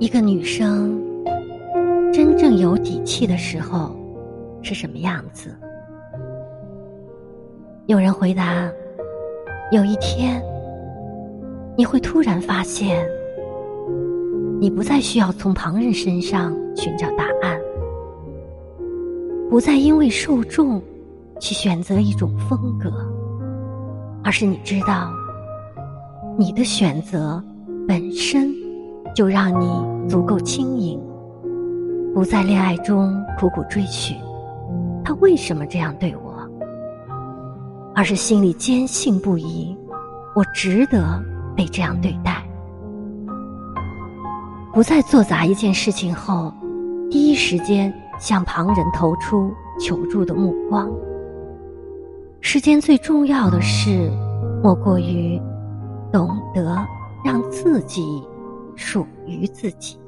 一个女生真正有底气的时候是什么样子？有人回答：有一天，你会突然发现，你不再需要从旁人身上寻找答案，不再因为受众去选择一种风格，而是你知道，你的选择本身。就让你足够轻盈，不在恋爱中苦苦追寻他为什么这样对我，而是心里坚信不疑，我值得被这样对待。不再做砸一件事情后，第一时间向旁人投出求助的目光。世间最重要的事，莫过于懂得让自己。属于自己。